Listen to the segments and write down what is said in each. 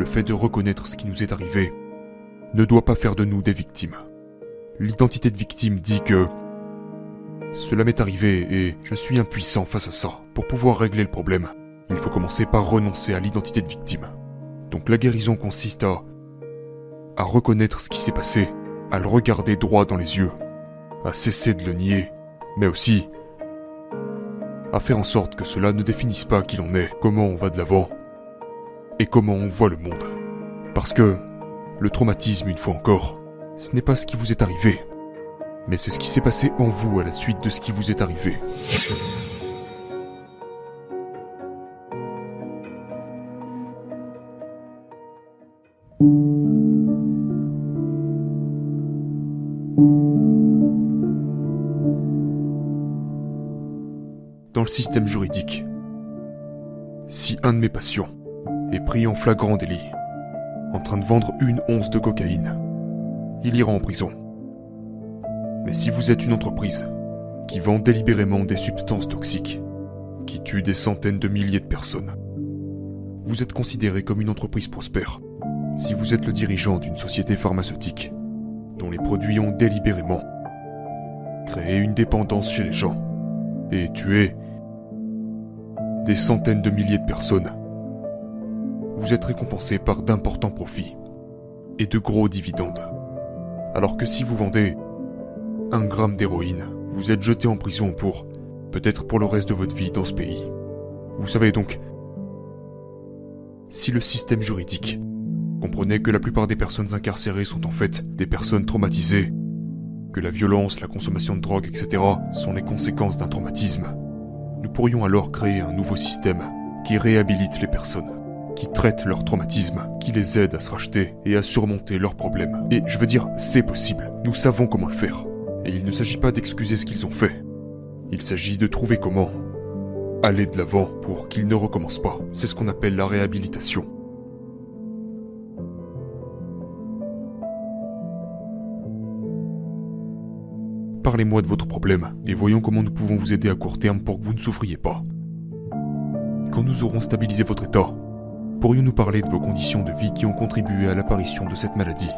le fait de reconnaître ce qui nous est arrivé ne doit pas faire de nous des victimes. L'identité de victime dit que cela m'est arrivé et je suis impuissant face à ça. Pour pouvoir régler le problème, il faut commencer par renoncer à l'identité de victime. Donc la guérison consiste à à reconnaître ce qui s'est passé, à le regarder droit dans les yeux, à cesser de le nier, mais aussi à faire en sorte que cela ne définisse pas qui l'on est, comment on va de l'avant, et comment on voit le monde. Parce que le traumatisme, une fois encore, ce n'est pas ce qui vous est arrivé, mais c'est ce qui s'est passé en vous à la suite de ce qui vous est arrivé. Dans le système juridique, si un de mes patients est pris en flagrant délit, en train de vendre une once de cocaïne, il ira en prison. Mais si vous êtes une entreprise qui vend délibérément des substances toxiques, qui tuent des centaines de milliers de personnes, vous êtes considéré comme une entreprise prospère. Si vous êtes le dirigeant d'une société pharmaceutique, dont les produits ont délibérément créé une dépendance chez les gens, et tué des centaines de milliers de personnes, vous êtes récompensé par d'importants profits et de gros dividendes. Alors que si vous vendez un gramme d'héroïne, vous êtes jeté en prison pour, peut-être pour le reste de votre vie dans ce pays. Vous savez donc, si le système juridique comprenait que la plupart des personnes incarcérées sont en fait des personnes traumatisées, que la violence, la consommation de drogue, etc. sont les conséquences d'un traumatisme, nous pourrions alors créer un nouveau système qui réhabilite les personnes, qui traite leur traumatisme, qui les aide à se racheter et à surmonter leurs problèmes. Et je veux dire, c'est possible, nous savons comment le faire. Et il ne s'agit pas d'excuser ce qu'ils ont fait. Il s'agit de trouver comment aller de l'avant pour qu'ils ne recommencent pas. C'est ce qu'on appelle la réhabilitation. Parlez-moi de votre problème et voyons comment nous pouvons vous aider à court terme pour que vous ne souffriez pas. Quand nous aurons stabilisé votre état, pourrions-nous parler de vos conditions de vie qui ont contribué à l'apparition de cette maladie?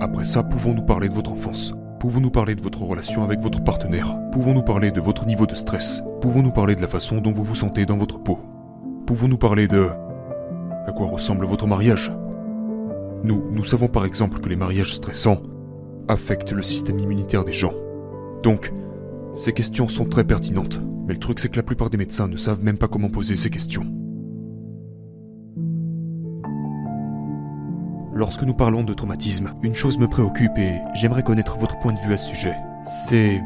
Après ça, pouvons-nous parler de votre enfance? Pouvons-nous parler de votre relation avec votre partenaire? Pouvons-nous parler de votre niveau de stress? Pouvons-nous parler de la façon dont vous vous sentez dans votre peau? Pouvons-nous parler de... à quoi ressemble votre mariage? Nous, nous savons par exemple que les mariages stressants affectent le système immunitaire des gens. Donc, ces questions sont très pertinentes, mais le truc c'est que la plupart des médecins ne savent même pas comment poser ces questions. Lorsque nous parlons de traumatisme, une chose me préoccupe et j'aimerais connaître votre point de vue à ce sujet. C'est...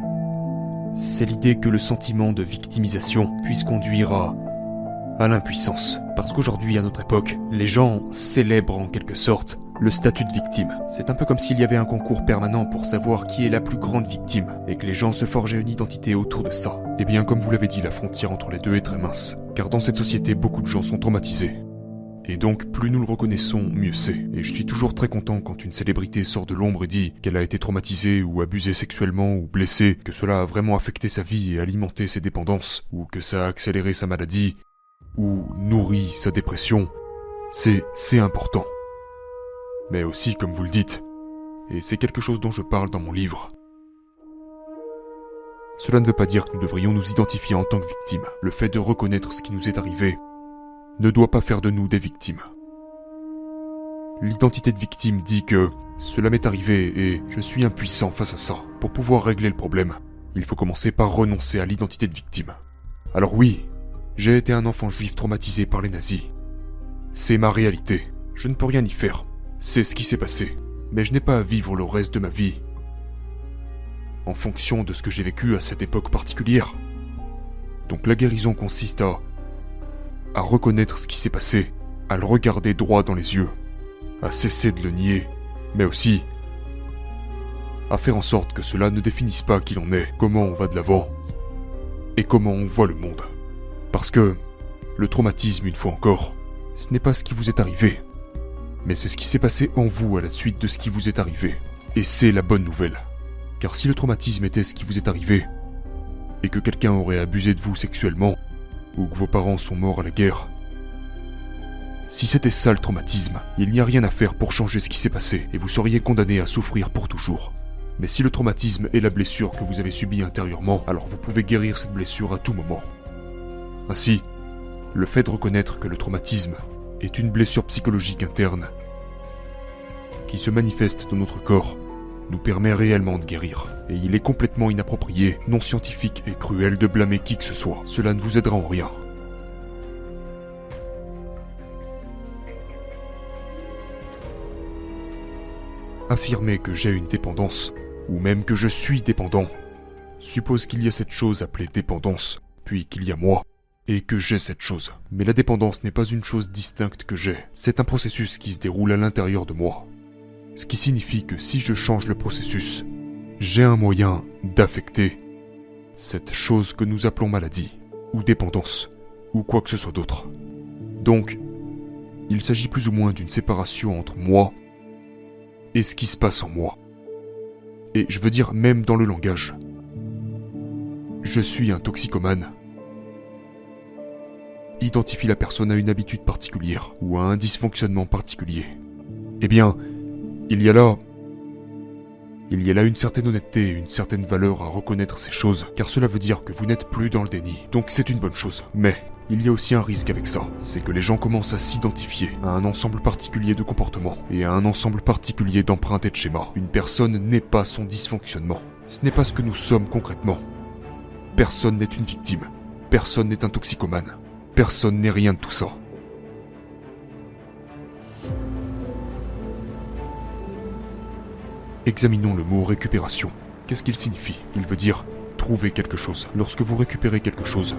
C'est l'idée que le sentiment de victimisation puisse conduire à... à l'impuissance. Parce qu'aujourd'hui, à notre époque, les gens célèbrent en quelque sorte le statut de victime. C'est un peu comme s'il y avait un concours permanent pour savoir qui est la plus grande victime, et que les gens se forgeaient une identité autour de ça. Et bien, comme vous l'avez dit, la frontière entre les deux est très mince, car dans cette société, beaucoup de gens sont traumatisés. Et donc, plus nous le reconnaissons, mieux c'est. Et je suis toujours très content quand une célébrité sort de l'ombre et dit qu'elle a été traumatisée ou abusée sexuellement ou blessée, que cela a vraiment affecté sa vie et alimenté ses dépendances, ou que ça a accéléré sa maladie, ou nourri sa dépression. C'est, c'est important mais aussi comme vous le dites. Et c'est quelque chose dont je parle dans mon livre. Cela ne veut pas dire que nous devrions nous identifier en tant que victimes. Le fait de reconnaître ce qui nous est arrivé ne doit pas faire de nous des victimes. L'identité de victime dit que cela m'est arrivé et je suis impuissant face à ça. Pour pouvoir régler le problème, il faut commencer par renoncer à l'identité de victime. Alors oui, j'ai été un enfant juif traumatisé par les nazis. C'est ma réalité. Je ne peux rien y faire. C'est ce qui s'est passé, mais je n'ai pas à vivre le reste de ma vie en fonction de ce que j'ai vécu à cette époque particulière. Donc la guérison consiste à à reconnaître ce qui s'est passé, à le regarder droit dans les yeux, à cesser de le nier, mais aussi à faire en sorte que cela ne définisse pas qui l'on est, comment on va de l'avant et comment on voit le monde. Parce que le traumatisme, une fois encore, ce n'est pas ce qui vous est arrivé, mais c'est ce qui s'est passé en vous à la suite de ce qui vous est arrivé. Et c'est la bonne nouvelle. Car si le traumatisme était ce qui vous est arrivé, et que quelqu'un aurait abusé de vous sexuellement, ou que vos parents sont morts à la guerre, Si c'était ça le traumatisme, il n'y a rien à faire pour changer ce qui s'est passé et vous seriez condamné à souffrir pour toujours. Mais si le traumatisme est la blessure que vous avez subie intérieurement, alors vous pouvez guérir cette blessure à tout moment. Ainsi, le fait de reconnaître que le traumatisme est une blessure psychologique interne qui se manifeste dans notre corps nous permet réellement de guérir. Et il est complètement inapproprié, non scientifique et cruel de blâmer qui que ce soit. Cela ne vous aidera en rien. Affirmer que j'ai une dépendance, ou même que je suis dépendant, suppose qu'il y a cette chose appelée dépendance, puis qu'il y a moi, et que j'ai cette chose. Mais la dépendance n'est pas une chose distincte que j'ai, c'est un processus qui se déroule à l'intérieur de moi. Ce qui signifie que si je change le processus, j'ai un moyen d'affecter cette chose que nous appelons maladie, ou dépendance, ou quoi que ce soit d'autre. Donc, il s'agit plus ou moins d'une séparation entre moi et ce qui se passe en moi. Et je veux dire même dans le langage. Je suis un toxicomane. Identifie la personne à une habitude particulière ou à un dysfonctionnement particulier. Eh bien, il y a là... Il y a là une certaine honnêteté et une certaine valeur à reconnaître ces choses, car cela veut dire que vous n'êtes plus dans le déni. Donc c'est une bonne chose. Mais il y a aussi un risque avec ça, c'est que les gens commencent à s'identifier à un ensemble particulier de comportements et à un ensemble particulier d'empreintes et de schémas. Une personne n'est pas son dysfonctionnement. Ce n'est pas ce que nous sommes concrètement. Personne n'est une victime. Personne n'est un toxicomane. Personne n'est rien de tout ça. Examinons le mot récupération. Qu'est-ce qu'il signifie? Il veut dire trouver quelque chose. Lorsque vous récupérez quelque chose,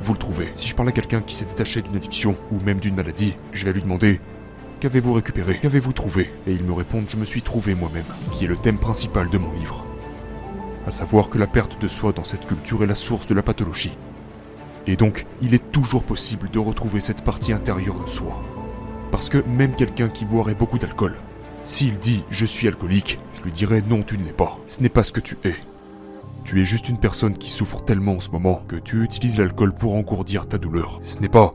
vous le trouvez. Si je parle à quelqu'un qui s'est détaché d'une addiction ou même d'une maladie, je vais lui demander Qu'avez-vous récupéré? Qu'avez-vous trouvé? Et il me répond Je me suis trouvé moi-même, qui est le thème principal de mon livre. À savoir que la perte de soi dans cette culture est la source de la pathologie. Et donc, il est toujours possible de retrouver cette partie intérieure de soi. Parce que même quelqu'un qui boirait beaucoup d'alcool s'il dit je suis alcoolique, je lui dirais non, tu ne l'es pas. Ce n'est pas ce que tu es. Tu es juste une personne qui souffre tellement en ce moment que tu utilises l'alcool pour engourdir ta douleur. Ce n'est pas.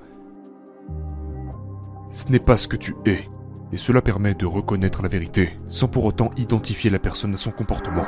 Ce n'est pas ce que tu es. Et cela permet de reconnaître la vérité, sans pour autant identifier la personne à son comportement.